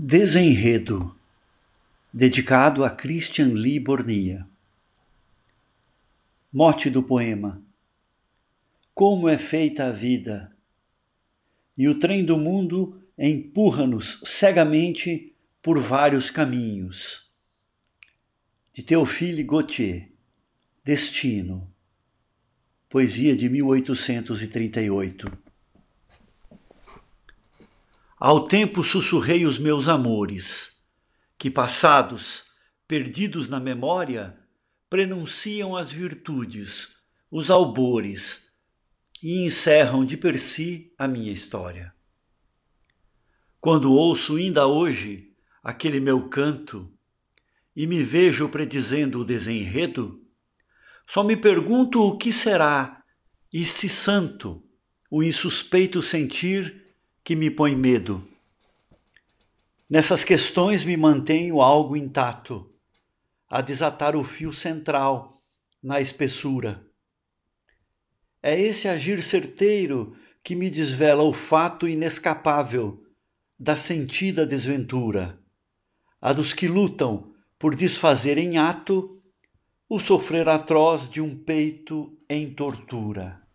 Desenredo dedicado a Christian Lee Bornia. Mote do poema: Como é feita a vida! E o trem do mundo empurra-nos cegamente por vários caminhos. De Théophile Gautier, Destino. Poesia de 1838. Ao tempo sussurrei os meus amores, que passados, perdidos na memória, prenunciam as virtudes, os albores e encerram de per si a minha história. Quando ouço ainda hoje aquele meu canto e me vejo predizendo o desenredo, só me pergunto o que será e se santo o insuspeito sentir que me põe medo. Nessas questões me mantenho algo intacto, a desatar o fio central na espessura. É esse agir certeiro que me desvela o fato inescapável da sentida desventura, a dos que lutam por desfazer em ato o sofrer atroz de um peito em tortura.